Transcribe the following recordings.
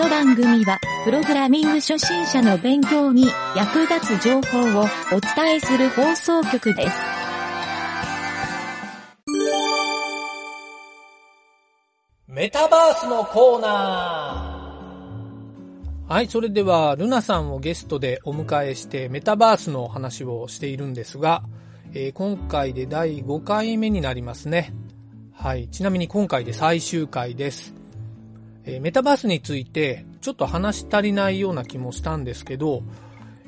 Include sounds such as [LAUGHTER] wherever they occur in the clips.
の番組は、プログラミング初心者の勉強に役立つ情報をお伝えする放送局です。メタバースのコーナーはい、それでは、ルナさんをゲストでお迎えして、メタバースの話をしているんですが、えー今回で第5回目になりますね。はい、ちなみに今回で最終回です。えーメタバースについて、ちょっと話し足りないような気もしたんですけど、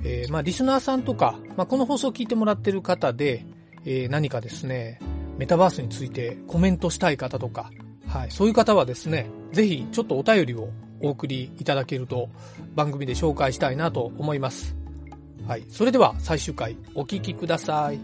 えーまあ、リスナーさんとか、まあ、この放送を聞いてもらってる方で、えー何かですね、メタバースについてコメントしたい方とか、はい、そういう方はですね、ぜひちょっとお便りをお送りいただけると番組で紹介したいなと思います。はい、それでは最終回お聞きください。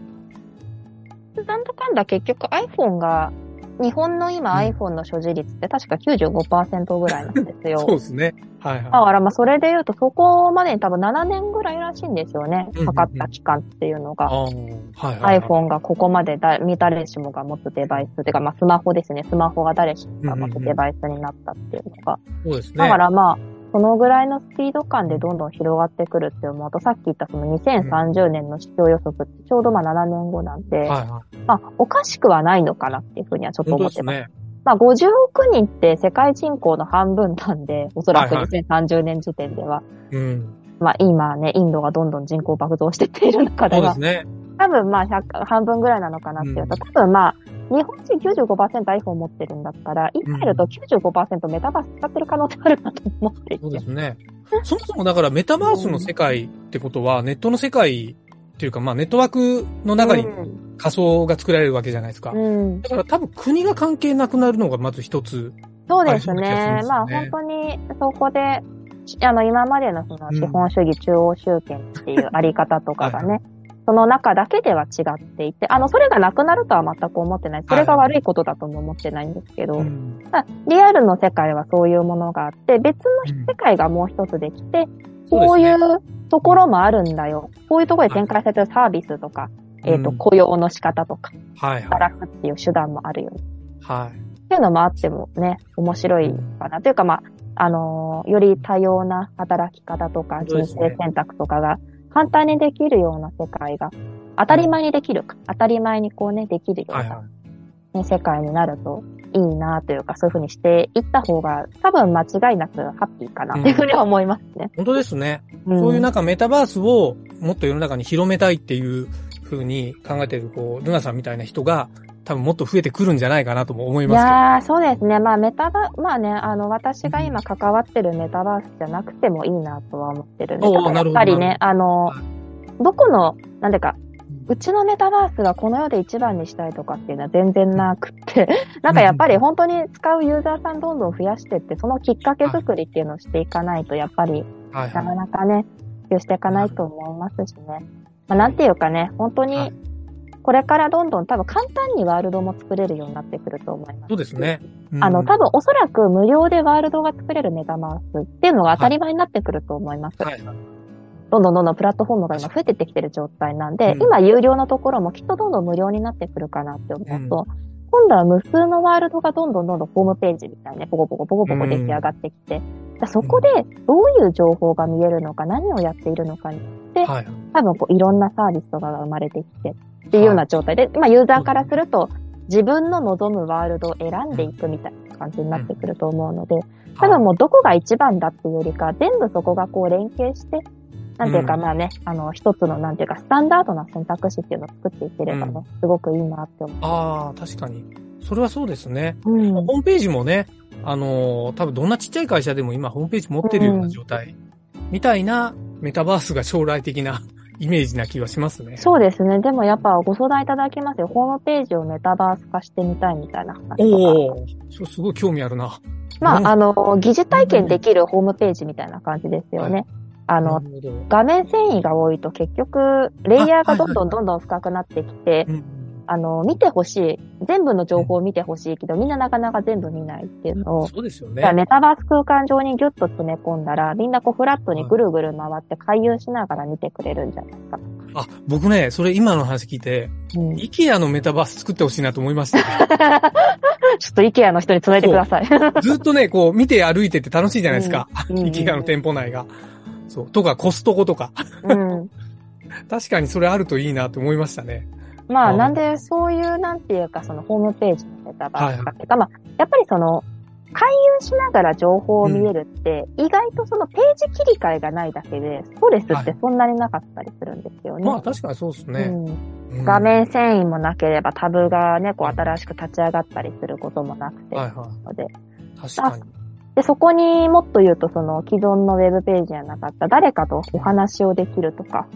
なんだかんだ結局 iPhone が、日本の今うん iPhone の所持率って確か95%ぐらいなんですよ。[LAUGHS] ですね。はいだからまあそれで言うとそこまでに多分7年ぐらいらしいんですよねうんうんう。んかかった期間っていうのが。あーはいはいはい iPhone がここまでだ誰しもが持つデバイス、てかまあスマホですね。スマホが誰しもが持つデバイスになったっていうのが。そうですね。だからまあ、そのぐらいのスピード感でどんどん広がってくるって思うと、さっき言ったその2030年の市況予測ってちょうどまあ7年後なんで、はいはい。まあおかしくはないのかなっていうふうにはちょっと思ってます。ですね。まあ50億人って世界人口の半分なんで、おそらくはいはい2030年時点では。うん。まあ今ね、インドがどんどん人口爆増してっている中ではそうです、ね。多分まあ100半分ぐらいなのかなっていうと、うん多分まあ、日本人 95%iPhone 持ってるんだったら、言い換えると95%メタバース使ってる可能性あるなと思っていてそうで。すね。そもそもだからメタバースの世界ってことは、ネットの世界っていうか、まあネットワークの中にうん仮想が作られるわけじゃないですか。うん。だから多分国が関係なくなるのがまず一つ。そうですねまあね本当にそこで、あの今までのその資本主義中央集権っていうあり方とかがね、その中だけでは違っていて、あの、それがなくなるとは全く思ってない。それが悪いことだとも思ってないんですけど、うんただリアルの世界はそういうものがあって、別の世界がもう一つできて、こういそうですねうところもあるんだよ。こういうところで展開されてるサービスとか、えっ、と、うん雇用の仕方とか、はいはい。働くっていう手段もあるよね。はい。っていうのもあってもね、面白いかな。というか、まあ、あのーより多様な働き方とか、人生選択とかが簡単にできるような世界が、当たり前にできるか、当たり前にこうね、できるような、はいはね世界になるといいなというか、そういうふうにしていった方が、多分間違いなくハッピーかなっていうふうには思いますね。い。本当ですね。んそういうなんかメタバースをもっと世の中に広めたいっていう風に考えてる、こう、ルナさんみたいな人が多分もっと増えてくるんじゃないかなとも思いいますけど。やー、そうですね。まあ、メタバ、まあね、あの、私が今関わってるメタバースじゃなくてもいいなとは思ってるんで、やっぱりね、あのは、どこの、なんでか、うちのメタバースがこの世で一番にしたいとかっていうのは全然なくって、[LAUGHS] なんかやっぱり本当に使うユーザーさんどんどん増やしてって、そのきっかけ作りっていうのをしていかないと、やっぱりなかなかね、普及していかないと思いますしね。まあ、なんていうかね、本当はいに、これからどんどん多分簡単にワールドも作れるようになってくると思います。そうですね。あの、うん多分おそらく無料でワールドが作れるメタバースっていうのが当たり前になってくると思います。はいはい。どんどんどんどんプラットフォームが今増えてってきてる状態なんで、うん今有料のところもきっとどんどん無料になってくるかなって思うと、今度は無数のワールドがどんどんどんどんホームページみたいにね、ポコポコポコポコ出来上がってきて、だそこでどういう情報が見えるのか、何をやっているのかにはい。多分こういろんなサービスとかが生まれてきてっていうような状態で、まあユーザーからすると自分の望むワールドを選んでいくみたいな感じになってくると思うので、多分もうどこが一番だっていうよりか、全部そこがこう連携して、なんていうかうんまあね、あの一つのなんていうかスタンダードな選択肢っていうのを作っていければね、すごくいいなって思ああ、確かに。それはそうですね。う。うん。ホームページもね、あのー多分どんなちっちゃい会社でも今ホームページ持ってるような状態、みたいなメタバースが将来的な [LAUGHS] イメージな気はしますね。そうですね。でもやっぱご相談いただきますよ。ホームページをメタバース化してみたいみたいな話。おお、それすごい興味あるな。うんまあ、あの、疑似体験できるホームページみたいな感じですよね。あの、なるほど画面繊維が多いと結局、レイヤーがどんどんどんどん深くなってきて、うんあの、見てほしい。全部の情報を見てほしいけど、みんななかなか全部見ないっていうのを、そうですよね。メタバース空間上にギュッと詰め込んだら、みんなこうフラットにぐるぐる回って回遊しながら見てくれるんじゃないかとか。あ、僕ね、それ今の話聞いて、うん、イケアのメタバース作ってほしいなと思いました、[LAUGHS] ちょっとイケアの人に伝えてください。[LAUGHS] ずっとね、こう見て歩いてて楽しいじゃないですか。うんイケアの店舗内が。そう。とか、コストコとか。うん。[LAUGHS] 確かにそれあるといいなと思いましたね。まあ、うんなんで、そういう、なんていうか、その、ホームページのメタバースかっていうか、まあ、やっぱりその、勧誘しながら情報を見れるって、意外とそのページ切り替えがないだけで、ストレスってそんなになかったりするんですよね。まあ確かにそうですね。うんうん画面遷移もなければタブがね、こう新しく立ち上がったりすることもなくて、はいはので。い。確かに。で、そこにもっと言うと、その既存のウェブページにはなかった誰かとお話をできるとか、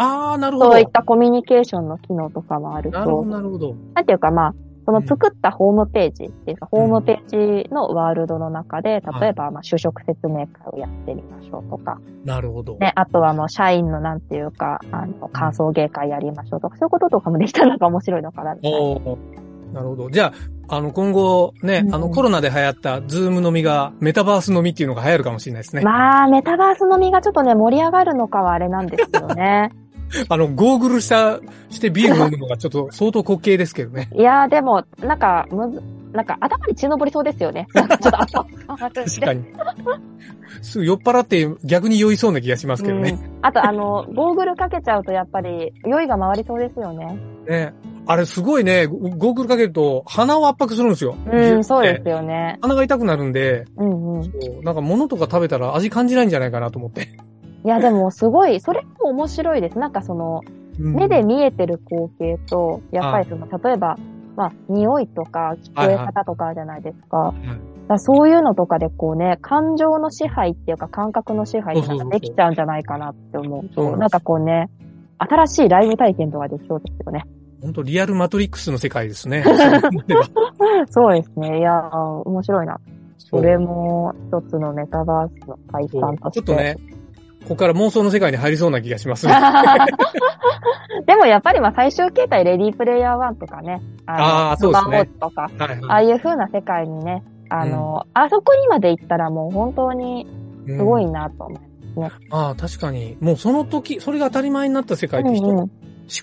ああ、なるほど。そういったコミュニケーションの機能とかもあるとなるほど、、なるほど。なんていうかまあ、その作ったホームページっていうか、ホームページのワールドの中で、例えば、まあ、就職説明会をやってみましょうとか、なるほど。ね、あとはもう社員のなんていうか、あの、感想芸会やりましょうとか、そういうこととかもできたらなんか面白いのかなみたいな。なるほど。じゃあ、あの、今後ね、うんあの、コロナで流行った Zoom 飲みが、メタバース飲みっていうのが流行るかもしれないですね。まあ、メタバース飲みがちょっとね、盛り上がるのかはあれなんですけどね。[LAUGHS] あの、ゴーグルした、してビール飲むのがちょっと相当滑稽ですけどね。いやーでも、なんか、むず、なんか頭に血昇りそうですよね。[LAUGHS] ちょっと頭、確かに。すぐ酔っ払って逆に酔いそうな気がしますけどね。うんあと、あの、ゴーグルかけちゃうとやっぱり、酔いが回りそうですよね。ね。あれすごいね、ゴゴーグルかけると鼻を圧迫するんですよ。うん、そうでねすよね。鼻が痛くなるんで、うんうん。いそうなんか物とか食べたら味感じないんじゃないかなと思って。や、でもすごい、それも面白いです。なんかその、うん目で見えてる光景と、やっぱりその、例えば、まあ、匂いとか聞こえ方とかじゃないですか。だからそういうのとかでこうね、感情の支配っていうか感覚の支配っていうのができちゃうんじゃないかなって思うと、そうなんかこうね、新しいライブ体験とかできそうですよね。本当リアルマトリックスの世界ですね。[LAUGHS] そうですね。いやー、面白いな。それも一つのメタバースの体感として。ちょっとね、ここから妄想の世界に入りそうな気がしますね。[LAUGHS] でもやっぱりまあ最終形態レディープレイヤー1とかね、あーそうですねとか、はいああいう風な世界にね、あの、あそこにまで行ったらもう本当にすすごいなと思う。ああ、確かに。もうその時、それが当たり前になった世界って人うんうん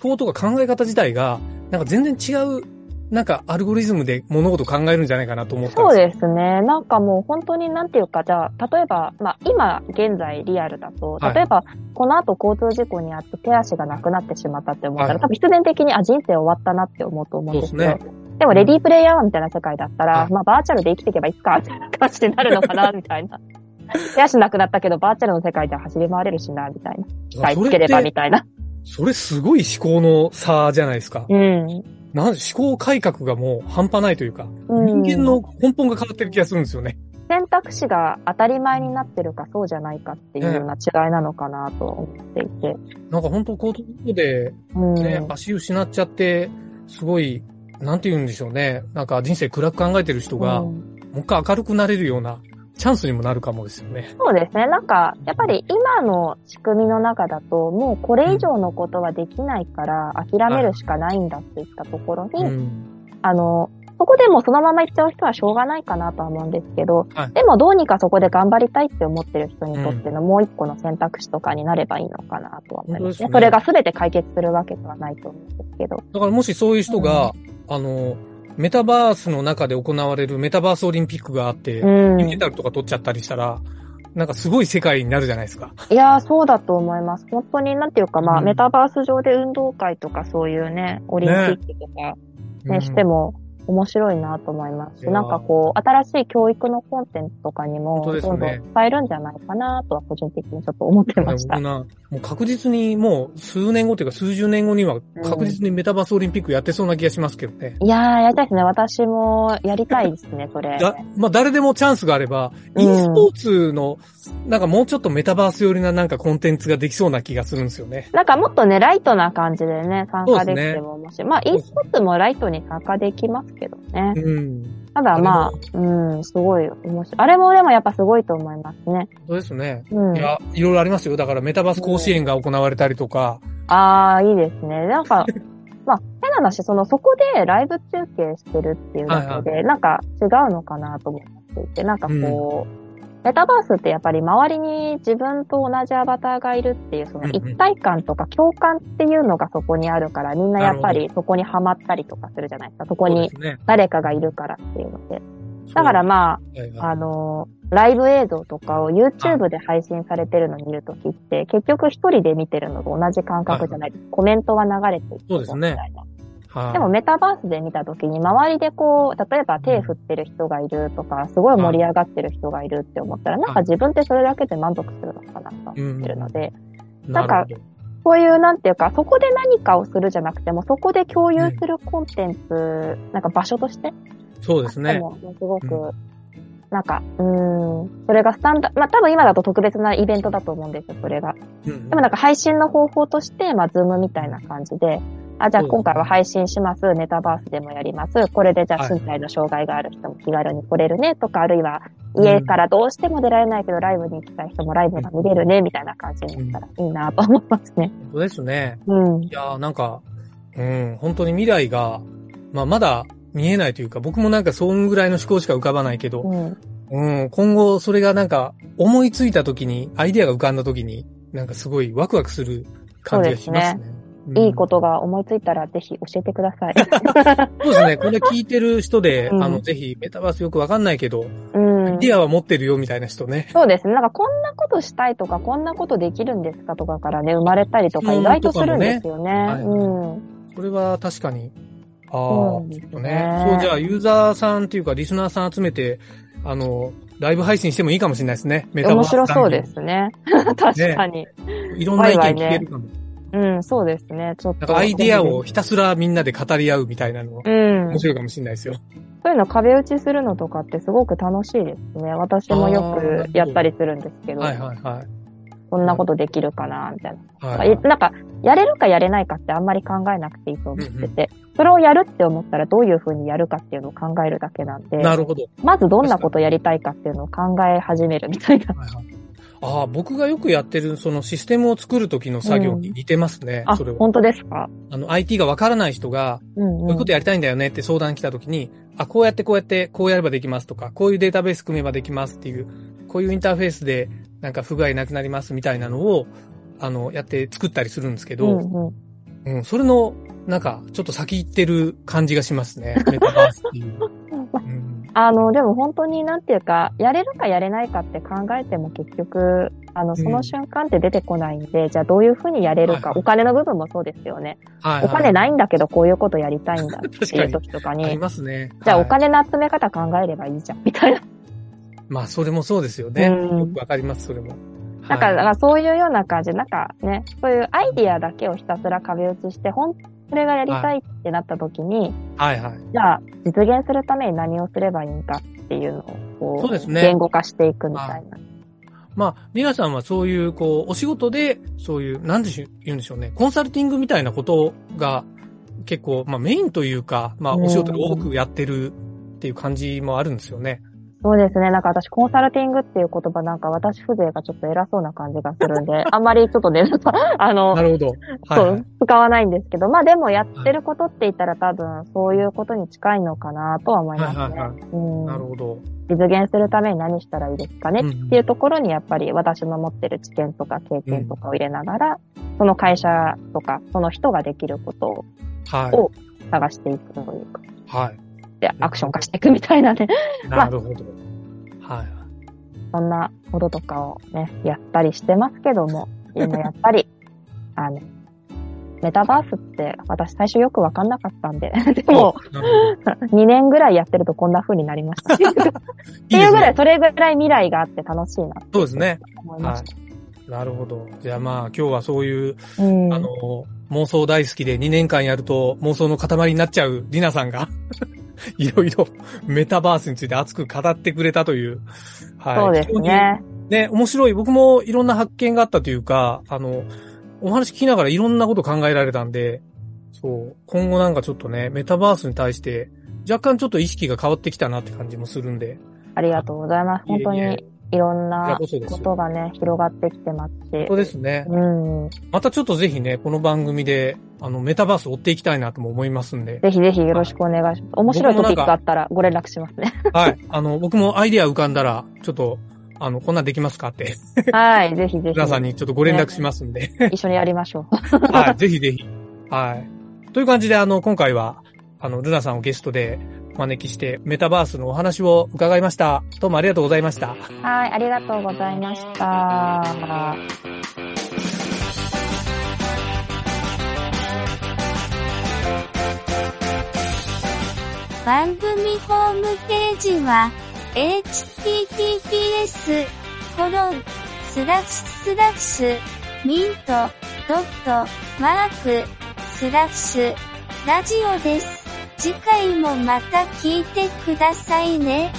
考とか考え方自体が、なんか全然違う、なんかアルゴリズムで物事を考えるんじゃないかなと思ったんそうですよ。ですね。なんかもう本当になんていうか、じゃあ、例えば、まあ今現在リアルだと、はい例えばこの後交通事故にあって手足がなくなってしまったって思ったら、はい多分必然的に、あ、人生終わったなって思うと思うんですけど、そうでもレディープレイヤーみたいな世界だったら、はいまあバーチャルで生きていけばいいか、みたいな感じになるのかな、みたいな。[LAUGHS] 手足なくなったけど、バーチャルの世界では走り回れるしな、みたいな。機械つければ、みたいな。それすごい思考の差じゃないですか。うん。なん思考改革がもう半端ないというか、うん人間の根本が変わってる気がするんですよね。選択肢が当たり前になってるかそうじゃないかっていうような違いなのかなと思っていて。なんか本当こういうことでうん。ね、足失っちゃって、すごい、なんて言うんでしょうね。なんか人生暗く考えてる人が、もうんう一回明るくなれるようなチャンスにもなるかもですよね。そうですね。なんか、やっぱり今の仕組みの中だと、もうこれ以上のことはできないから諦めるしかないんだっていったところに、うん。あの、そこでもうそのまま行っちゃう人はしょうがないかなとは思うんですけど、はいでもどうにかそこで頑張りたいって思ってる人にとってのもう一個の選択肢とかになればいいのかなとは思いますね。本当ですねそれが全て解決するわけではないと思うんですけど。だからもしそういう人が、あの、メタバースの中で行われるメタバースオリンピックがあって、うん。金メダルとか取っちゃったりしたら、なんかすごい世界になるじゃないですか。いやー、そうだと思います。本当に、なんていうか、まあ、うんメタバース上で運動会とかそういうね、オリンピックとか、ね、しても面白いなと思いますなんかこう、新しい教育のコンテンツとかにも、どんどん使えるんじゃないかなとは、個人的にちょっと思ってましたもう確実にもう数年後というか数十年後には確実にメタバースオリンピックやってそうな気がしますけどね。いやー、やりたいですね。私もやりたいですね、それ。だ、まあ誰でもチャンスがあれば、うん e スポーツの、なんかもうちょっとメタバース寄りななんかコンテンツができそうな気がするんですよね。なんかもっとね、ライトな感じでね、参加できても面白い。まあ、e スポーツもライトに参加できますけどね。うん。ただまあ、うん、すごい面白い。あれもでもやっぱすごいと思いますね。そうですね。うんい。や、いろいろありますよ。だからメタバース甲子園が行われたりとか、ああ、いいですね。なんか、まあ、変な話、その、そこでライブ中継してるっていうだけで、なんか違うのかなと思っていて、なんかこう、メタバースってやっぱり周りに自分と同じアバターがいるっていう、その一体感とか共感っていうのがそこにあるから、みんなやっぱなりそこにハマったりとかするじゃないですか。そこに。誰かがいるからっていうので。だからまあ、あの、ライブ映像とかを YouTube で配信されてるのを見るときって、結局一人で見てるのと同じ感覚じゃないですか。コメントは流れていくみたいな。はいでもメタバースで見たときに、周りでこう、例えば手振ってる人がいるとか、すごい盛り上がってる人がいるって思ったら、なんか自分ってそれだけで満足するのかなと思ってるので、なんかそういうなんていうか、そこで何かをするじゃなくても、そこで共有するコンテンツ、なんか場所としてそうですね。でも、すごく、なんか、うーん、それがスタンダ、まあ多分今だと特別なイベントだと思うんですよ、それが。うん。でもなんか配信の方法として、まあズームみたいな感じで、あ、じゃあ今回は配信します、メタバースでもやります、これでじゃあはい身体の障害がある人も気軽に来れるね、とか、あるいは家からどうしても出られないけど、ライブに行きたい人もライブが見れるね、みたいな感じになったらいいなと思いますね。本当ですね。うん。いやーなんか、うん、本当に未来が、まあまだ見えないというか、僕もなんかそんぐらいの思考しか浮かばないけど、うん。うん、今後それがなんか思いついた時に、アイデアが浮かんだ時に、なんかすごいワクワクする感じがしますね。うんいいことが思いついたらぜひ教えてください。[LAUGHS] そうですね。これ聞いてる人で、うんあの、ぜひ、メタバースよくわかんないけど、うんアイ。デアは持ってるよみたいな人ね。そうですね。なんかこんなことしたいとか、こんなことできるんですかとかからね、生まれたりとか意外とするんですよね。はいうん。それは確かに。ああ、そうですちょっとねね。そう、じゃあ、ユーザーさんっていうか、リスナーさん集めて、あの、ライブ配信してもいいかもしれないですね。メタバー面ス白そうですね。[LAUGHS] 確かに、いろんな意見聞けるかも。うん、そうですね。ちょっと。なんかアイデアをひたすらみんなで語り合うみたいなの、うん。面白いかもしれないですよ。そういうの壁打ちするのとかってすごく楽しいですね。私もよくやったりするんですけど、はいはいはい。こんなことできるかな、みたいな。はいはいえなんか、やれるかやれないかってあんまり考えなくていいと思ってて、それをやるって思ったらどういう風にやるかっていうのを考えるだけなんで、なるほど。まずどんなことやりたいかっていうのを考え始めるみたいな。はいはいああ、僕がよくやってる、そのシステムを作る時の作業に似てますね。あそれ、は。本当ですか？あの、IT がわからない人が、うん、うん。こういうことやりたいんだよねって相談来た時に、あ、こうやってこうやって、こうやればできますとか、こういうデータベース組めばできますっていう、こういうインターフェースでなんか不具合なくなりますみたいなのを、あの、やって作ったりするんですけうど、んうん。うん、それの、なんか、ちょっと先行ってる感じがしますね。メタバースっていう。[LAUGHS] うん、あの、でも本当になんていうか、やれるかやれないかって考えても結局、あの、その瞬間って出てこないんで、じゃあどういうふうにやれるか、はいはいお金の部分もそうですよね。はい、はい。お金ないんだけどこういうことやりたいんだっていう [LAUGHS] 時とかありに、ますね。じゃあはいお金の集め方考えればいいじゃん、みたいな。まあ、それもそうですよね。うんよくわかります、それも。なんか、はいだからそういうような感じ、なんかね、そういうアイディアだけをひたすら壁打ちして、本当にそれがやりたいってなった時に、はいはい。じゃあ実現するために何をすればいいんかっていうのを、こそうですね言語化していくみたいな。まあ、リナさんはそういう、こう、お仕事で、そういう、なんでしょ言うんでしょうね。コンサルティングみたいなことが、結構、まあメインというか、まあうんお仕事で多くやってるっていう感じもあるんですよね。そうですね。なんか私、コンサルティングっていう言葉なんか私風情がちょっと偉そうな感じがするんで、[LAUGHS] あんまりちょっとね、[LAUGHS] あのな、るほど。はい、はいそう、使わないんですけど、まあでもやってることって言ったら多分そういうことに近いのかなとは思いますね。はいはいはいうんなるほど。実現するために何したらいいですかねうんっていうところにやっぱり私の持ってる知見とか経験とかを入れながら、その会社とかその人ができることを探していくというか、い。はで、アクション化していくみたいなね、い。[LAUGHS] なるほど。はい。そんなこととかをね、やったりしてますけども、[LAUGHS] でもやっぱり、あの、メタバースって私最初よくわかんなかったんで、[LAUGHS] でもなる2年ぐらいやってるとこんな風になりました。っ。ていうぐらい、それぐらい未来があって楽しいなってそうですね。思いましなるほど。じゃあまあ、今日はそういう、た。うん。あの、妄想大好きで2年間やると妄想の塊になっちゃうリナさんが、[LAUGHS] いろいろメタバースについて熱く語ってくれたという。はい。そうですね。ね、面白い。僕もいろんな発見があったというか、あの、お話聞きながらいろんなこと考えられたんで、そう、今後なんかちょっとね、メタバースに対して、若干ちょっと意識が変わってきたなって感じもするんで。ありがとうございます。本当にいろんなことがね、広がってきてますしそう。ですね。うん。またちょっとぜひね、この番組で、あの、メタバース追っていきたいなとも思いますんで。ぜひぜひよろしくお願いします。面白いトピックあったらご連絡しますね。はい。あの、僕もアイデア浮かんだら、ちょっと、あの、こんなんできますかって、はい、ぜひぜひ。皆さんにちょっとご連絡しますんで。一緒にやりましょう。はい、ぜひぜひ。はい。という感じで、あの、今回は、あの、ルナさんをゲストでお招きして、メタバースのお話を伺いました。どうもありがとうございました。はい、ありがとうございました。番組ホームページは、https, コロン、スラッシュスラッシュ、ミント、ドット、マーク、スラッシュ、ラジオです。次回もまた聞いてくださいね。